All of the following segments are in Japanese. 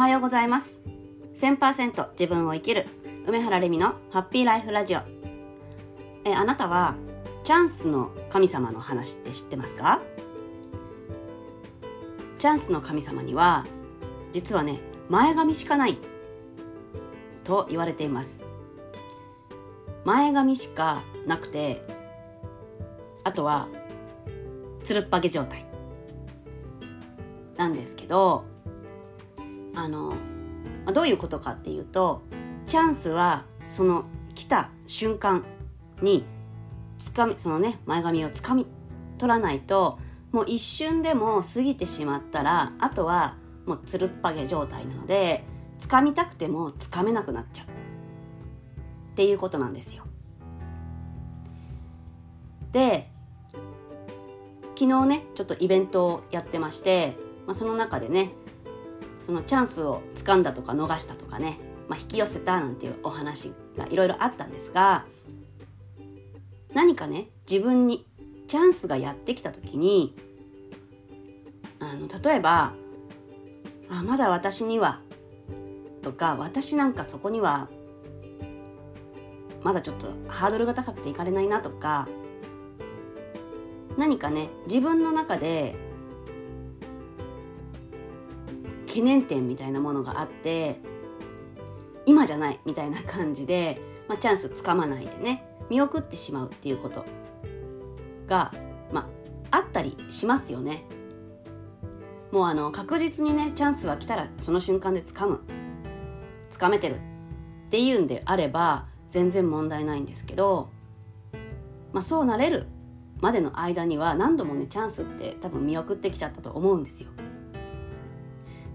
はようございます。1000%自分を生きる梅原レミのハッピーライフラジオ。えあなたはチャンスの神様の話って知ってますか？チャンスの神様には実はね前髪しかないと言われています。前髪しかなくてあとはつるっぱげ状態なんですけどあのどういうことかっていうとチャンスはその来た瞬間につかみそのね前髪をつかみ取らないともう一瞬でも過ぎてしまったらあとはもうつるっぱげ状態なのでつかみたくてもつかめなくなっちゃうっていうことなんですよ。で昨日ねちょっとイベントをやってまして、まあ、その中でねそのチャンスをつかんだとか逃したとかね、まあ、引き寄せたなんていうお話がいろいろあったんですが何かね自分にチャンスがやってきた時にあの例えばあまだ私にはとか私なんかそこにはまだちょっとハードルが高くていかれないなとか何かね自分の中で懸念点みたいなものがあって今じゃないみたいな感じで、まあ、チャンスつかまないでね見送ってしまうっていうことが、まあ、あったりしますよね。もうあの確実にねチャンスは来たらその瞬間で掴む掴めてるっていうんであれば全然問題ないんですけど、まあ、そうなれるまでの間には何度もねチャンスって多分見送ってきちゃったと思うんですよ。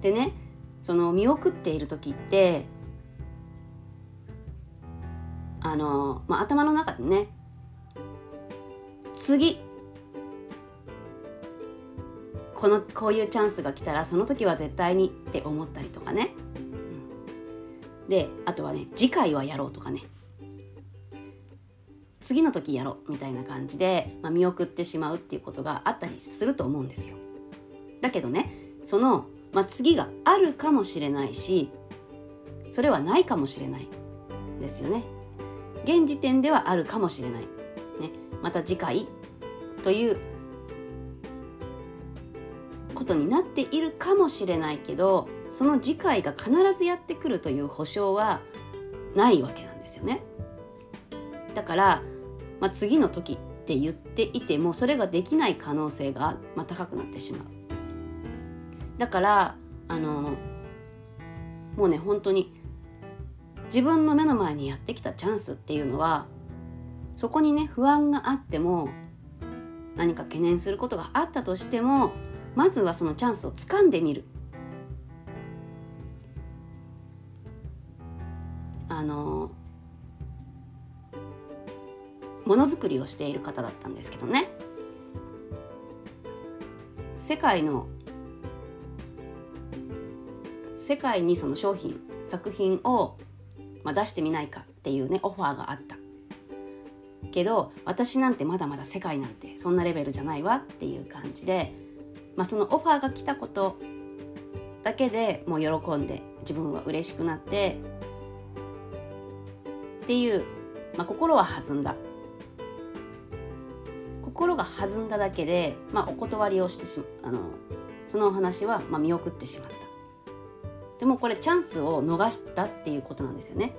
でねその見送っている時ってあの、まあ、頭の中でね次このこういうチャンスが来たらその時は絶対にって思ったりとかね、うん、であとはね次回はやろうとかね。次の時やろうみたいな感じで、まあ、見送ってしまうっていうことがあったりすると思うんですよ。だけどねその、まあ、次があるかもしれないしそれはないかもしれないですよね。現時点ではあるかもしれない。ね、また次回ということになっているかもしれないけどその次回が必ずやってくるという保証はないわけなんですよね。だからまあ、次の時って言っていてもそれができない可能性が、まあ、高くなってしまうだからあのもうね本当に自分の目の前にやってきたチャンスっていうのはそこにね不安があっても何か懸念することがあったとしてもまずはそのチャンスをつかんでみる。あのものづくりをしている方だったんですけどね。世界の世界にその商品作品を、まあ、出してみないかっていうねオファーがあったけど私なんてまだまだ世界なんてそんなレベルじゃないわっていう感じで、まあ、そのオファーが来たことだけでもう喜んで自分は嬉しくなってっていう、まあ、心は弾んだ。心が弾んだだけで、まあ、お断りをしてしあのそのお話は、まあ、見送ってしまった。でもこれチャンスを逃したっていうことなんですよね。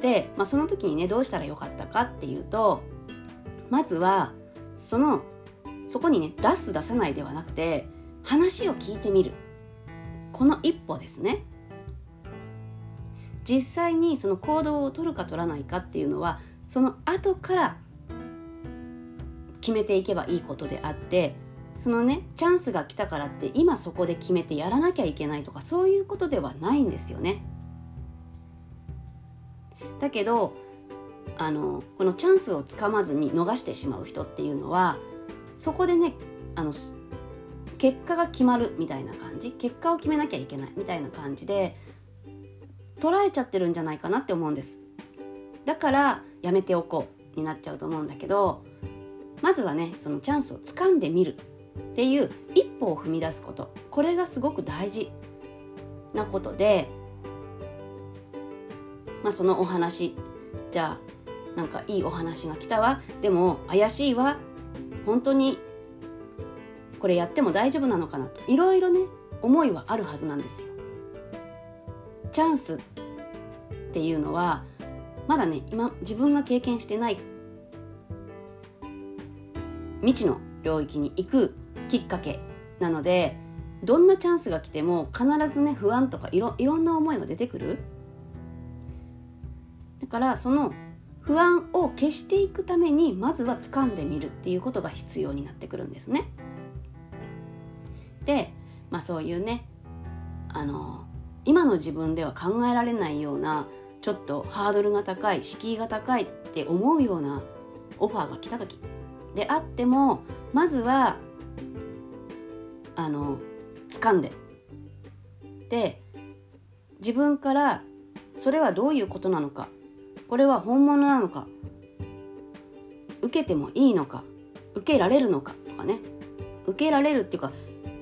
で、まあ、その時にねどうしたらよかったかっていうとまずはそのそこにね出す出さないではなくて話を聞いてみる。この一歩ですね。実際にその行動を取るか取らないかっていうのはその後から決めていけばいいことであってそのねチャンスが来たからって今そこで決めてやらなきゃいけないとかそういうことではないんですよね。だけどあのこのチャンスをつかまずに逃してしまう人っていうのはそこでねあの結果が決まるみたいな感じ結果を決めなきゃいけないみたいな感じで捉えちゃってるんじゃないかなって思うんですだからやめておこうになっちゃうと思うんだけどまずはねそのチャンスをつかんでみるっていう一歩を踏み出すこと。これがすごく大事なことで、まあ、そのお話。じゃあなんかいいお話が来たわ。でも怪しいわ。本当にこれやっても大丈夫なのかな。といろいろね思いはあるはずなんですよ。チャンスっていうのはまだね今自分が経験してない未知の領域に行くきっかけなのでどんなチャンスが来ても必ずね不安とかいろいろんな思いが出てくるだからその不安を消していくためにまずは掴んでみるっていうことが必要になってくるんですね。で、まあ、そういうねあの今の自分では考えられないようなちょっとハードルが高い敷居が高いって思うようなオファーが来た時であってもまずはあの掴んで。で自分からそれはどういうことなのか。これは本物なのか。受けてもいいのか。受けられるのか。とかね。受けられるっていうか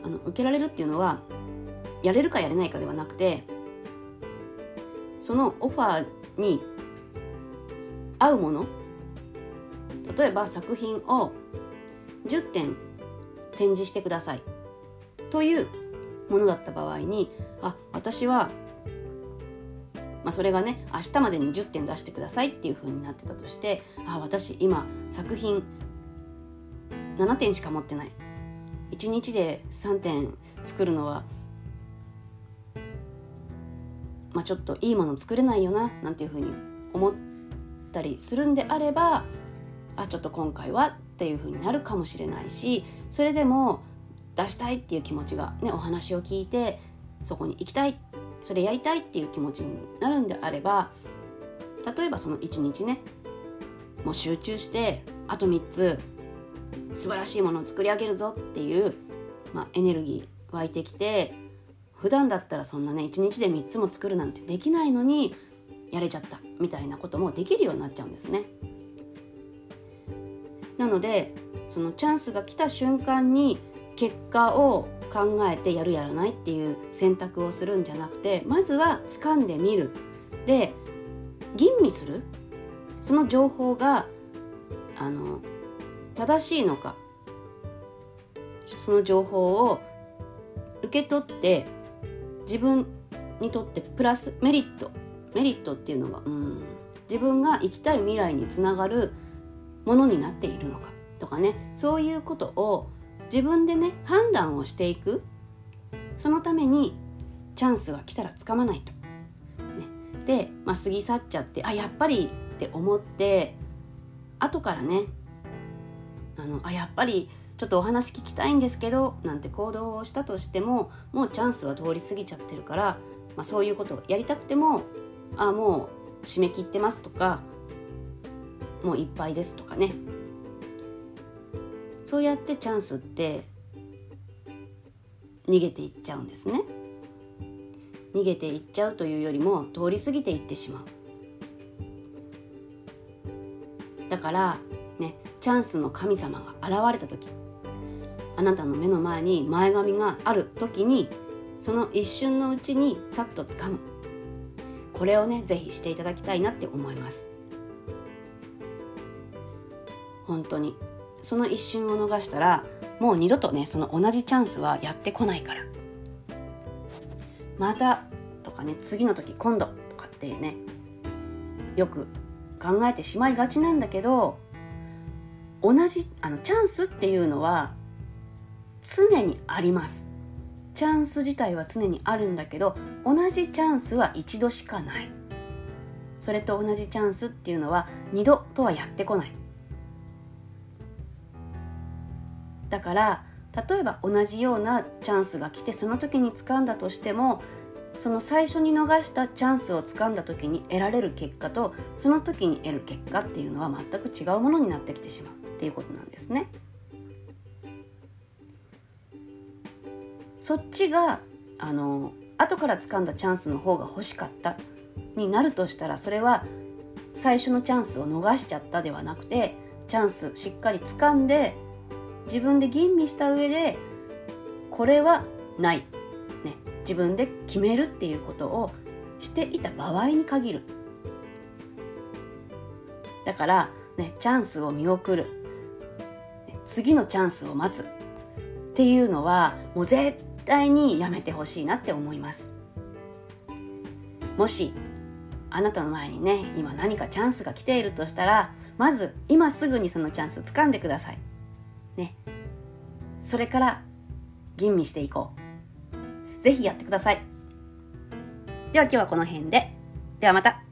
あの受けられるっていうのはやれるかやれないかではなくてそのオファーに合うもの。例えば作品を10点展示してください。というものだった場合にあ私は、まあ、それがね明日までに10点出してくださいっていうふうになってたとしてあ私今作品7点しか持ってない。1日で3点作るのは、まあ、ちょっといいもの作れないよななんていうふうに思ったりするんであればあちょっと今回はっていうふうになるかもしれないしそれでも出したいっていう気持ちがねお話を聞いてそこに行きたいそれやりたいっていう気持ちになるんであれば例えばその1日ねもう集中してあと3つ素晴らしいものを作り上げるぞっていう、まあ、エネルギー湧いてきて普段だったらそんなね1日で3つも作るなんてできないのにやれちゃったみたいなこともできるようになっちゃうんですね。なのでそのチャンスが来た瞬間に結果を考えてやるやらないっていう選択をするんじゃなくてまずは掴んでみる。で吟味する。その情報があの正しいのかその情報を受け取って自分にとってプラスメリット。メリットっていうのはうん。自分が生きたい未来につながるものになっているのかとかねそういうことを自分でね判断をしていくそのためにチャンスが来たらつかまないと。ね、で、まあ、過ぎ去っちゃってあやっぱりって思って後からねあのあやっぱりちょっとお話聞きたいんですけどなんて行動をしたとしてももうチャンスは通り過ぎちゃってるから、まあ、そういうことをやりたくてもあもう締め切ってますとかもういっぱいですとかね。そうやってチャンスって逃げていっちゃうんですね。逃げていっちゃうというよりも通り過ぎていってしまう。だからねチャンスの神様が現れた時あなたの目の前に前髪がある時にその一瞬のうちにさっと掴む。これをね是非していただきたいなって思います。本当に。その一瞬を逃したらもう二度とねその同じチャンスはやってこないから。またとかね次の時今度とかってねよく考えてしまいがちなんだけど同じあのチャンスっていうのは常にあります。チャンス自体は常にあるんだけど同じチャンスは一度しかない。それと同じチャンスっていうのは二度とはやってこない。だから例えば同じようなチャンスが来てその時に掴んだとしてもその最初に逃したチャンスを掴んだ時に得られる結果とその時に得る結果っていうのは全く違うものになってきてしまうっていうことなんですね。そっちがあの後から掴んだチャンスの方が欲しかったになるとしたらそれは最初のチャンスを逃しちゃったではなくてチャンスしっかり掴んで自分で吟味した上でこれはない、ね、自分で決めるっていうことをしていた場合に限る。だからねチャンスを見送る。次のチャンスを待つ。っていうのはもう絶対にやめてほしいなって思います。もしあなたの前にね今何かチャンスが来ているとしたらまず今すぐにそのチャンス掴んでください。それから吟味していこう。ぜひやってください。では今日はこの辺で。ではまた。